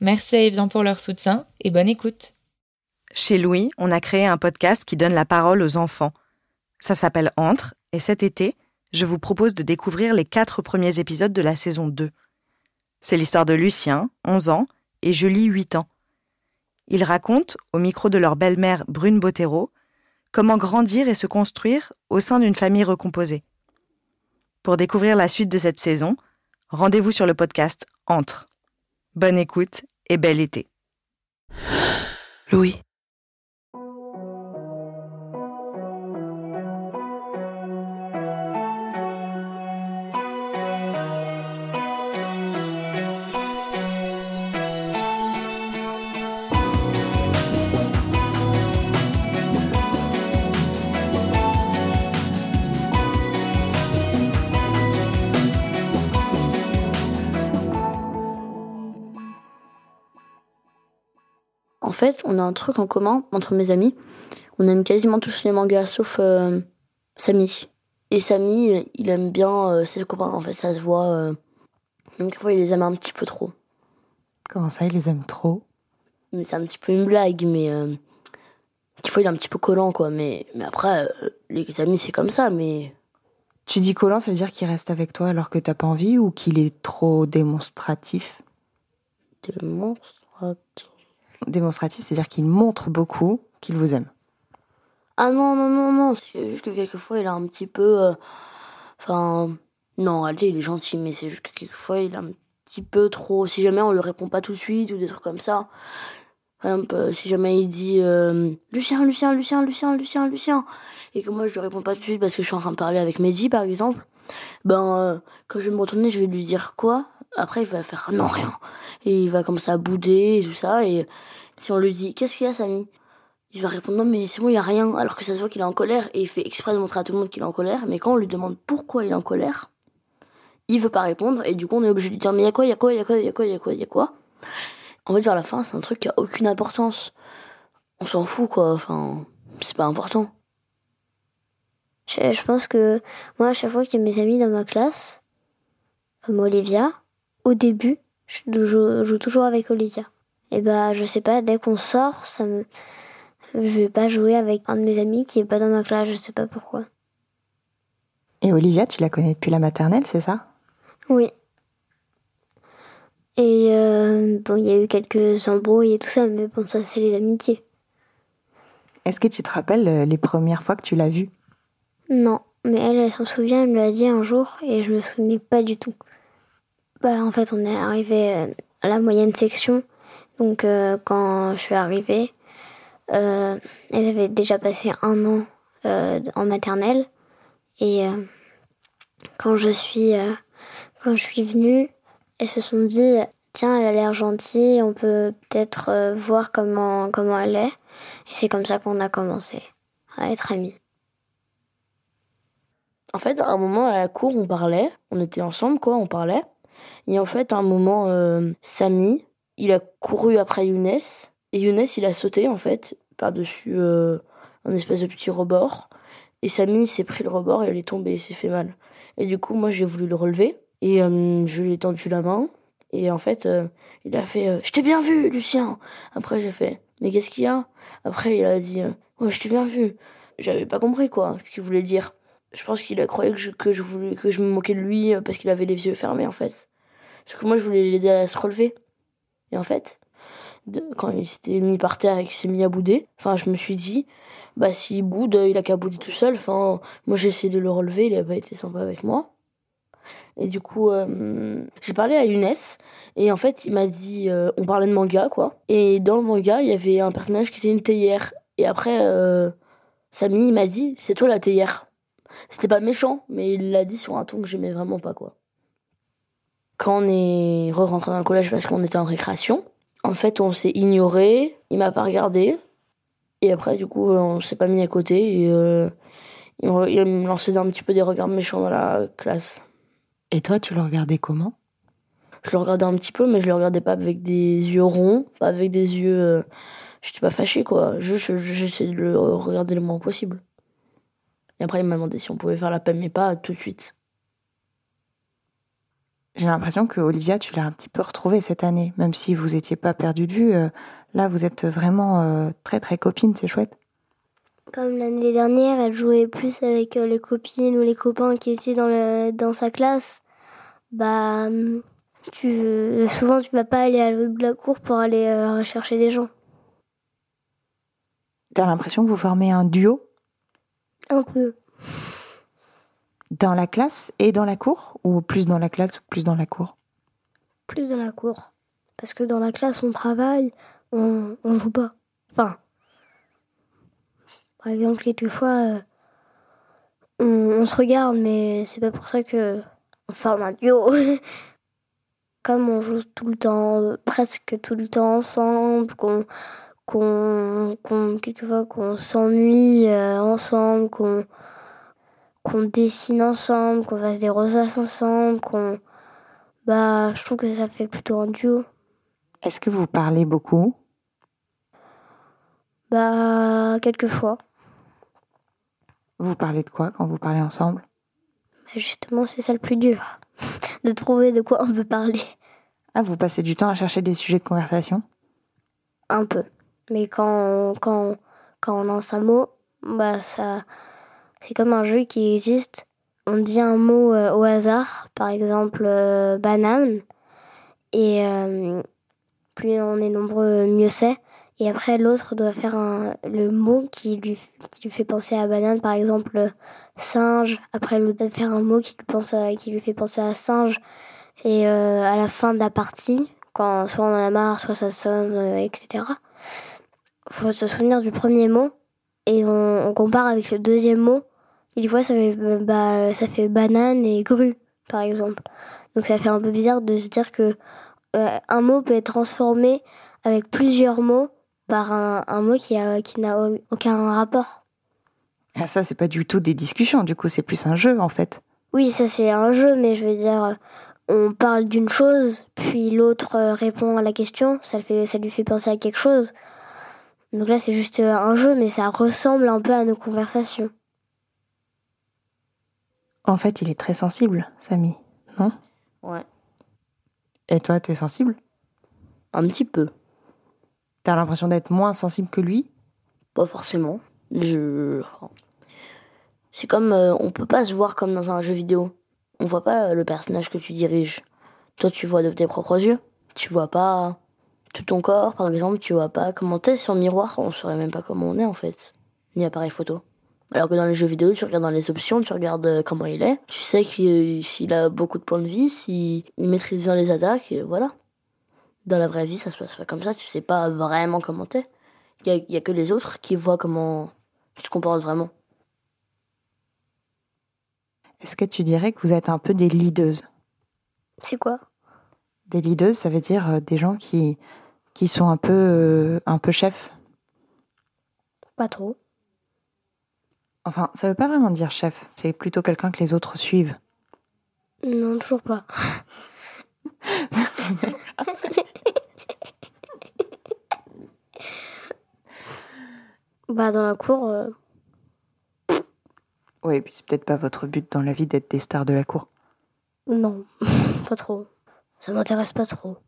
Merci à Evian pour leur soutien et bonne écoute. Chez Louis, on a créé un podcast qui donne la parole aux enfants. Ça s'appelle Entre, et cet été, je vous propose de découvrir les quatre premiers épisodes de la saison 2. C'est l'histoire de Lucien, 11 ans, et Julie, 8 ans. Ils racontent, au micro de leur belle-mère Brune Bottero, comment grandir et se construire au sein d'une famille recomposée. Pour découvrir la suite de cette saison, rendez-vous sur le podcast Entre. Bonne écoute et bel été. Louis. En fait, on a un truc en commun entre mes amis. On aime quasiment tous les mangas, sauf euh, Samy. Et Samy, il aime bien euh, ses copains, en fait, ça se voit. Euh, donc, des fois, il les aime un petit peu trop. Comment ça, il les aime trop? Mais c'est un petit peu une blague, mais. Euh, des fois, il est un petit peu collant, quoi. Mais, mais après, euh, les amis, c'est comme ça, mais. Tu dis collant, ça veut dire qu'il reste avec toi alors que t'as pas envie ou qu'il est trop démonstratif? Démonstratif. Démonstratif, c'est-à-dire qu'il montre beaucoup qu'il vous aime. Ah non, non, non, non. C'est juste que quelquefois, il a un petit peu. euh, Enfin. non, en réalité, il est gentil, mais c'est juste que quelquefois, il a un petit peu trop. Si jamais on lui répond pas tout de suite ou des trucs comme ça. Par exemple, euh, si jamais il dit euh, Lucien, Lucien, Lucien, Lucien, Lucien, Lucien, et que moi je lui réponds pas tout de suite parce que je suis en train de parler avec Mehdi par exemple, ben quand je vais me retourner, je vais lui dire quoi? Après, il va faire non, rien. Et il va comme ça bouder et tout ça. Et si on lui dit Qu'est-ce qu'il y a, Samy? Il va répondre non mais c'est bon il y a rien. Alors que ça se voit qu'il est en colère et il fait exprès de montrer à tout le monde qu'il est en colère. Mais quand on lui demande pourquoi il est en colère il veut pas répondre. Et du coup on est obligé de lui dire mais il y a quoi il y a quoi il y a quoi il y a quoi il y a quoi il y a quoi? En fait vers la fin c'est un truc qui a aucune importance. On s'en fout quoi. Enfin c'est pas important. Je, je pense que moi, à chaque fois qu'il y a mes amis dans ma classe, comme Olivia, au début, je joue, joue toujours avec Olivia. Et bah, je sais pas, dès qu'on sort, ça me, je vais pas jouer avec un de mes amis qui est pas dans ma classe, je sais pas pourquoi. Et Olivia, tu la connais depuis la maternelle, c'est ça? Oui. Et euh, bon, il y a eu quelques embrouilles et tout ça, mais bon, ça, c'est les amitiés. Est-ce que tu te rappelles euh, les premières fois que tu l'as vue? Non, mais elle, elle s'en souvient, elle me l'a dit un jour et je me souvenais pas du tout. Bah, en fait, on est arrivé euh, à la moyenne section. Donc, euh, quand je suis arrivée, euh, elles avaient déjà passé un an euh, en maternelle. Et quand je suis quand je suis venue, elles se sont dit tiens, elle a l'air gentille, on peut peut-être voir comment comment elle est. Et c'est comme ça qu'on a commencé à être amis. En fait, à un moment à la cour, on parlait, on était ensemble, quoi, on parlait. Et en fait, à un moment, euh, Samy, il a couru après Younes. Et Younes, il a sauté, en fait, par-dessus euh, un espèce de petit rebord. Et Samy, s'est pris le rebord et elle est tombée, il s'est fait mal. Et du coup, moi, j'ai voulu le relever. Et euh, je lui ai tendu la main. Et en fait, euh, il a fait Je t'ai bien vu, Lucien Après, j'ai fait Mais qu'est-ce qu'il y a? Après, il a dit Ouais, je t'ai bien vu. J'avais pas compris, quoi, ce qu'il voulait dire. Je pense qu'il a que je, que, je voulais, que je me moquais de lui euh, parce qu'il avait les yeux fermés, en fait. Sauf que moi, je voulais l'aider à se relever. Et en fait, quand il s'était mis par terre et qu'il s'est mis à bouder, enfin, je me suis dit Bah, s'il boude, il a qu'à bouder tout seul. Enfin, moi, j'ai essayé de le relever, il a pas été sympa avec moi. Et du coup, euh, j'ai parlé à Younes et en fait, il m'a dit, euh, on parlait de manga quoi. Et dans le manga, il y avait un personnage qui était une théière. Et après, euh, Samy il m'a dit, c'est toi la théière. C'était pas méchant, mais il l'a dit sur un ton que j'aimais vraiment pas quoi. Quand on est re-rentré dans le collège parce qu'on était en récréation, En fait, on s'est ignoré, il m'a pas regardé. Et après, du coup, on s'est pas mis à côté. Et, euh, il me il me lançait un petit peu des regards méchants dans la classe. Et toi, tu le regardais comment? Je le regardais un petit peu, mais je le regardais pas avec des yeux ronds, pas avec des yeux. euh, J'étais pas fâché, quoi. Je- j'essayais de le regarder le moins possible. Et après, il m'a demandé si on pouvait faire la paix, mais pas tout de suite. J'ai l'impression que Olivia, tu l'as un petit peu retrouvée cette année, même si vous étiez pas perdu de vue. euh, là, vous êtes vraiment euh, très très copines, c'est chouette. Comme l'année dernière, elle jouait plus avec euh, les copines ou les copains qui étaient dans, le, dans sa classe. Bah, hum, tu, souvent tu vas pas aller à l'autre bout de la cour pour aller euh, chercher des gens. T'as l'impression que vous formez un duo? Un peu. dans la classe et dans la cour Ou plus dans la classe ou plus dans la cour? Plus dans la cour. Parce que dans la classe, on travaille, on, on joue pas. Enfin, par exemple, quelquefois, euh, on, on se regarde, mais c'est pas pour ça que on forme un duo. Comme on joue tout le temps, euh, presque tout le temps ensemble, qu'on qu'on qu'on quelquefois qu'on s'ennuie euh, ensemble, qu'on qu'on dessine ensemble, qu'on fasse des rosaces ensemble, qu'on bah je trouve que ça fait plutôt un duo. Est-ce que vous parlez beaucoup? Bah quelquefois. Vous parlez de quoi quand vous parlez ensemble? Bah, justement, c'est ça le plus dur. de trouver de quoi on peut parler. Ah, vous passez du temps à chercher des sujets de conversation? Un peu. Mais quand, quand, quand on lance un mot, bah ça. C'est comme un jeu qui existe. On dit un mot euh, au hasard, par exemple euh, banane. Et euh, plus on est nombreux, mieux c'est. Et après, l'autre doit faire un, le mot qui lui, qui lui fait penser à banane, par exemple singe. Après, l'autre doit faire un mot qui lui, pense à- qui lui fait penser à singe. Et à la fin de la partie, quand soit on en a marre, soit ça sonne, etc. Faut se souvenir du premier mot et on, on compare avec le deuxième mot. Des fois, ça fait, bah, ça fait banane et grue, par exemple. Donc ça fait un peu bizarre de se dire que euh, un mot peut être transformé avec plusieurs mots par un, un mot qui a- qui n'a au- aucun rapport. Ah, ça, c'est pas du tout des discussions, du coup, c'est plus un jeu en fait. Oui, ça c'est un jeu, mais je veux dire, on parle d'une chose, puis l'autre euh, répond à la question, ça, le fait, ça lui fait penser à quelque chose. Donc là, c'est juste euh, un jeu, mais ça ressemble un peu à nos conversations. En fait, il est très sensible, Samy, non? Ouais. Et toi, t'es sensible? Un petit peu. T'as l'impression d'être moins sensible que lui? Pas forcément. Je... C'est comme euh, on peut pas se voir comme dans un jeu vidéo. On voit pas euh, le personnage que tu diriges. Toi, tu vois de tes propres yeux. Tu vois pas tout ton corps, par exemple. Tu vois pas comment t'es le miroir. On saurait même pas comment on est en fait. Ni appareil photo. Alors que dans les jeux vidéo, tu regardes dans les options, tu regardes euh, comment il est. Tu sais qu'il- s'il a beaucoup de points de vie, s'il il maîtrise bien les attaques, et voilà. Dans la vraie vie, ça se passe pas comme ça. Tu sais pas vraiment comment t'es. Il y a, il y a que les autres qui voient comment tu te comportes vraiment. Est-ce que tu dirais que vous êtes un peu des leaders C'est quoi? Des leaders, ça veut dire euh, des gens qui, qui sont un peu, euh, un peu chefs. Pas trop. Enfin, ça veut pas vraiment dire chef, c'est plutôt quelqu'un que les autres suivent. Non, toujours pas. bah, dans la cour, euh, Oui, et puis c'est peut-être pas votre but dans la vie d'être des stars de la cour. non, pas trop. Ça m'intéresse pas trop.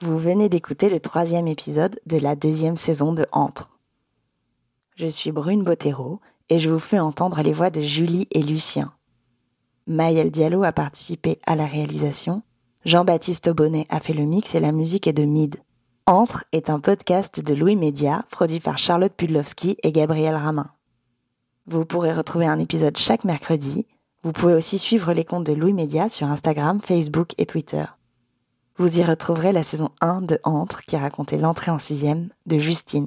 Vous venez d'écouter le troisième épisode de la deuxième saison de Entre. Je suis Brune Bottero et je vous fais entendre les voix de Julie et Lucien. Maëlle Diallo a participé à la réalisation, Jean-Baptiste Bonnet a fait le mix et la musique est de Mid. Entre est un podcast de Louis Média produit par Charlotte Pudlowski et Gabriel Ramin. Vous pourrez retrouver un épisode chaque mercredi. Vous pouvez aussi suivre les comptes de Louis Média sur Instagram, Facebook et Twitter. Vous y retrouverez la saison 1 de Entre qui racontait l'entrée en sixième de Justine.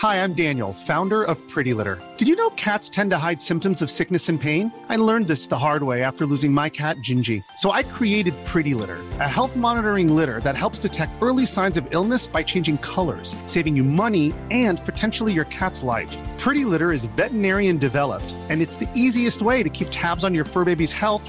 Hi, I'm Daniel, founder of Pretty Litter. Did you know cats tend to hide symptoms of sickness and pain? I learned this the hard way after losing my cat, Gingy. So I created Pretty Litter, a health monitoring litter that helps detect early signs of illness by changing colors, saving you money and potentially your cat's life. Pretty Litter is veterinarian developed, and it's the easiest way to keep tabs on your fur baby's health